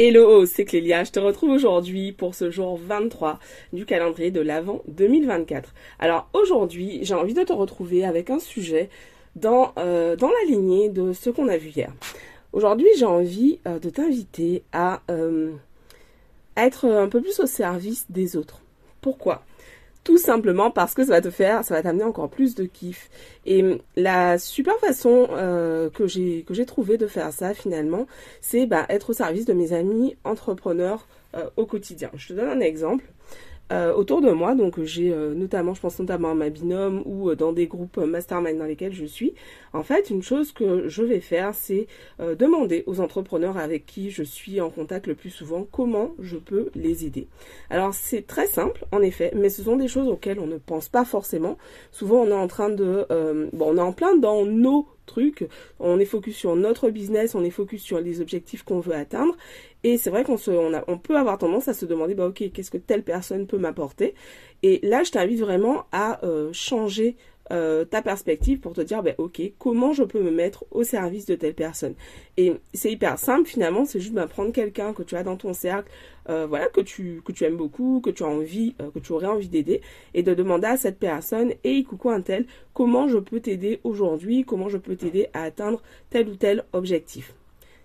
Hello, c'est Clélia, je te retrouve aujourd'hui pour ce jour 23 du calendrier de l'Avent 2024. Alors aujourd'hui, j'ai envie de te retrouver avec un sujet dans, euh, dans la lignée de ce qu'on a vu hier. Aujourd'hui, j'ai envie euh, de t'inviter euh, à être un peu plus au service des autres. Pourquoi? Tout simplement parce que ça va te faire, ça va t'amener encore plus de kiff. Et la super façon euh, que j'ai que j'ai trouvé de faire ça finalement, c'est bah, être au service de mes amis entrepreneurs euh, au quotidien. Je te donne un exemple. Euh, autour de moi. Donc j'ai euh, notamment, je pense notamment à ma binôme ou euh, dans des groupes mastermind dans lesquels je suis. En fait, une chose que je vais faire, c'est demander aux entrepreneurs avec qui je suis en contact le plus souvent comment je peux les aider. Alors c'est très simple, en effet, mais ce sont des choses auxquelles on ne pense pas forcément. Souvent, on est en train de, bon, on est en plein dans nos trucs. On est focus sur notre business, on est focus sur les objectifs qu'on veut atteindre. Et c'est vrai qu'on peut avoir tendance à se demander, bah ok, qu'est-ce que telle personne peut m'apporter? Et là, je t'invite vraiment à euh, changer euh, ta perspective pour te dire, bah, ok, comment je peux me mettre au service de telle personne. Et c'est hyper simple finalement, c'est juste bah, prendre quelqu'un que tu as dans ton cercle, euh, voilà, que tu, que tu aimes beaucoup, que tu as envie, que tu aurais envie d'aider, et de demander à cette personne, hey coucou un tel, comment je peux t'aider aujourd'hui, comment je peux t'aider à atteindre tel ou tel objectif.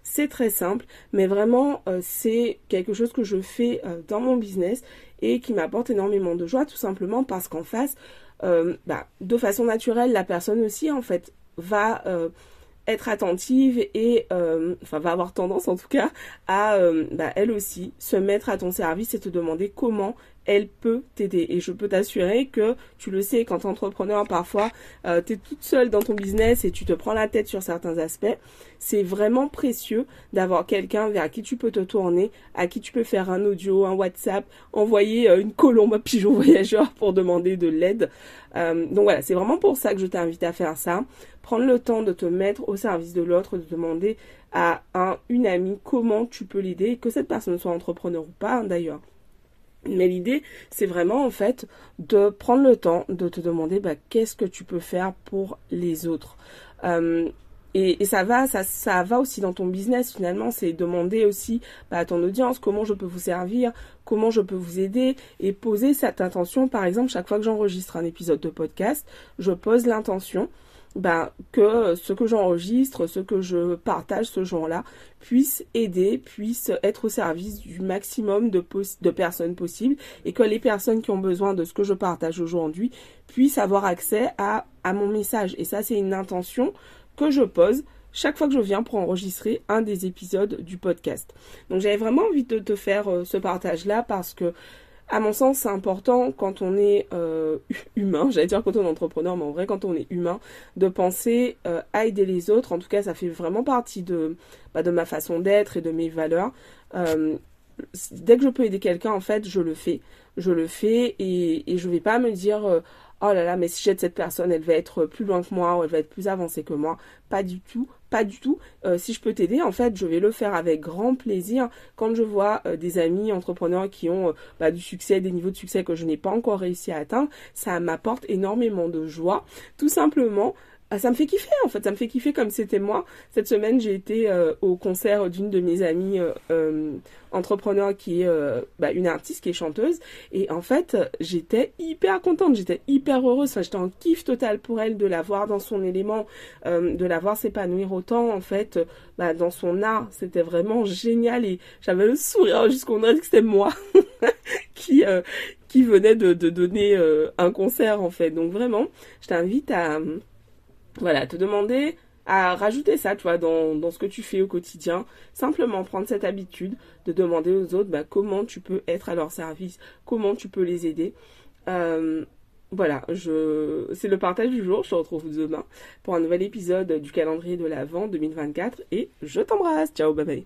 C'est très simple, mais vraiment, euh, c'est quelque chose que je fais euh, dans mon business et qui m'apporte énormément de joie, tout simplement parce qu'en face, euh, bah, de façon naturelle, la personne aussi, en fait, va être attentive et enfin va avoir tendance en tout cas à bah, elle aussi se mettre à ton service et te demander comment elle peut t'aider. Et je peux t'assurer que tu le sais, quand entrepreneur, parfois, euh, tu es toute seule dans ton business et tu te prends la tête sur certains aspects. C'est vraiment précieux d'avoir quelqu'un vers qui tu peux te tourner, à qui tu peux faire un audio, un WhatsApp, envoyer euh, une colombe à pigeon voyageur pour demander de l'aide. Euh, donc voilà, c'est vraiment pour ça que je t'invite à faire ça. Prendre le temps de te mettre au service de l'autre, de demander à un, une amie comment tu peux l'aider, que cette personne soit entrepreneur ou pas hein, d'ailleurs. Mais l'idée, c'est vraiment en fait de prendre le temps de te demander bah, qu'est-ce que tu peux faire pour les autres. Euh, et, ça va, ça, ça va aussi dans ton business finalement, c'est demander aussi bah, à ton audience comment je peux vous servir, comment je peux vous aider et poser cette intention. Par exemple, chaque fois que j'enregistre un épisode de podcast, je pose l'intention ben, que ce que j'enregistre, ce que je partage ce jour-là puisse aider, puisse être au service du maximum de, personnes possibles et que les personnes qui ont besoin de ce que je partage aujourd'hui puissent avoir accès à, à mon message. Et ça, c'est une intention que je pose chaque fois que je viens pour enregistrer un des épisodes du podcast. Donc j'avais vraiment envie de te faire euh, ce partage-là parce que à mon sens, c'est important quand on est euh, humain, j'allais dire quand on est entrepreneur, mais en vrai quand on est humain, de penser euh, à aider les autres. En tout cas, ça fait vraiment partie de, bah, de ma façon d'être et de mes valeurs. Euh, dès que je peux aider quelqu'un, en fait, je le fais. Je le fais et, je vais pas me dire oh là là, mais si j'aide cette personne, elle va être plus loin que moi ou elle va être plus avancée que moi. Pas du tout pas du tout. Euh, si je peux t'aider, en fait, je vais le faire avec grand plaisir. Quand je vois euh, des amis entrepreneurs qui ont euh, bah, du succès, des niveaux de succès que je n'ai pas encore réussi à atteindre, ça m'apporte énormément de joie. Tout simplement ah, ça me fait kiffer en fait, ça me fait kiffer comme c'était moi. Cette semaine, j'ai été euh, au concert d'une de mes amies euh, euh entrepreneur qui est bah, une artiste qui est chanteuse. Et en fait, j'étais hyper contente, j'étais hyper heureuse, enfin, j'étais en kiff total pour elle de la voir dans son élément, de la voir s'épanouir autant en fait. Bah, dans son art, c'était vraiment génial. Et j'avais le sourire jusqu'on aurait dit que c'était moi qui qui venait de, de donner un concert en fait. Donc vraiment, je t'invite à voilà, te demander à rajouter ça, dans, dans, ce que tu fais au quotidien. Simplement prendre cette habitude de demander aux autres bah, comment tu peux être à leur service, comment tu peux les aider. Euh, voilà, je... c'est le partage du jour. Je te retrouve demain pour un nouvel épisode du calendrier de l'Avent 2024 et je t'embrasse. Ciao, bye bye.